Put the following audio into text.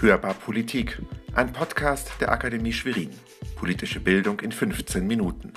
Hörbar Politik, ein Podcast der Akademie Schwerin. Politische Bildung in 15 Minuten.